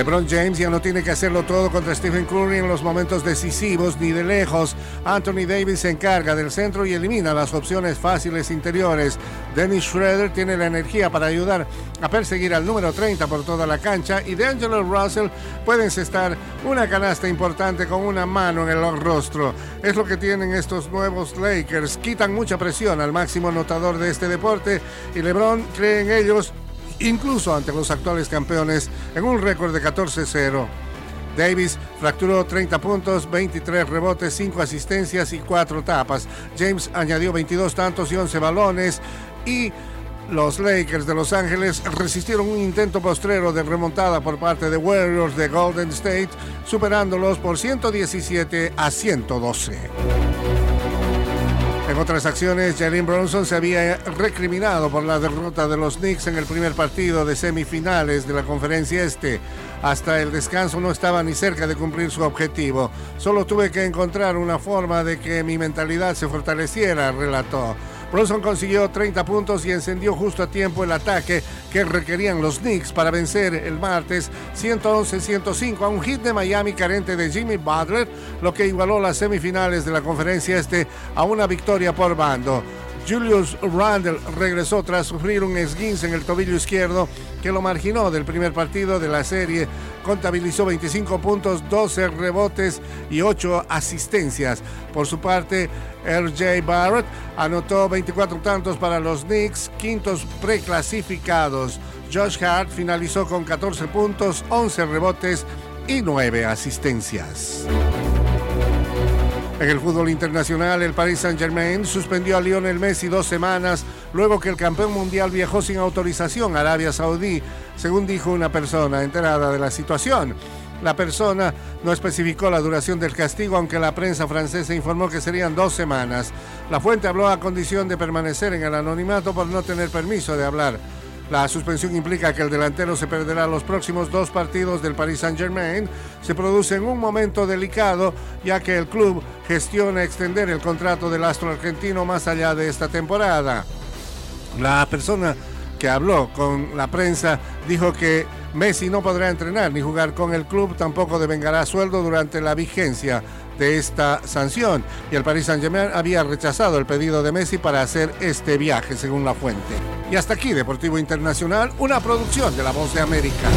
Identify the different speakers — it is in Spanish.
Speaker 1: LeBron James ya no tiene que hacerlo todo contra Stephen Curry en los momentos decisivos ni de lejos. Anthony Davis se encarga del centro y elimina las opciones fáciles interiores. Dennis Schroeder tiene la energía para ayudar a perseguir al número 30 por toda la cancha y D'Angelo Russell puede encestar una canasta importante con una mano en el rostro. Es lo que tienen estos nuevos Lakers. Quitan mucha presión al máximo anotador de este deporte y LeBron cree en ellos incluso ante los actuales campeones, en un récord de 14-0. Davis fracturó 30 puntos, 23 rebotes, 5 asistencias y 4 tapas. James añadió 22 tantos y 11 balones y los Lakers de Los Ángeles resistieron un intento postrero de remontada por parte de Warriors de Golden State, superándolos por 117 a 112. En otras acciones, Jalen Bronson se había recriminado por la derrota de los Knicks en el primer partido de semifinales de la conferencia este. Hasta el descanso no estaba ni cerca de cumplir su objetivo. Solo tuve que encontrar una forma de que mi mentalidad se fortaleciera, relató. Bronson consiguió 30 puntos y encendió justo a tiempo el ataque que requerían los Knicks para vencer el martes 111-105 a un hit de Miami carente de Jimmy Butler, lo que igualó las semifinales de la conferencia este a una victoria por bando. Julius Randle regresó tras sufrir un esguince en el tobillo izquierdo que lo marginó del primer partido de la serie. Contabilizó 25 puntos, 12 rebotes y 8 asistencias. Por su parte, RJ Barrett anotó 24 tantos para los Knicks, quintos preclasificados. Josh Hart finalizó con 14 puntos, 11 rebotes y 9 asistencias. En el fútbol internacional, el Paris Saint-Germain suspendió a Lionel Messi dos semanas luego que el campeón mundial viajó sin autorización a Arabia Saudí, según dijo una persona enterada de la situación. La persona no especificó la duración del castigo, aunque la prensa francesa informó que serían dos semanas. La fuente habló a condición de permanecer en el anonimato por no tener permiso de hablar. La suspensión implica que el delantero se perderá los próximos dos partidos del Paris Saint-Germain. Se produce en un momento delicado, ya que el club gestiona extender el contrato del astro argentino más allá de esta temporada. La persona que habló con la prensa dijo que Messi no podrá entrenar ni jugar con el club, tampoco devengará sueldo durante la vigencia de esta sanción. Y el Paris Saint-Germain había rechazado el pedido de Messi para hacer este viaje, según la fuente. Y hasta aquí, Deportivo Internacional, una producción de La Voz de América.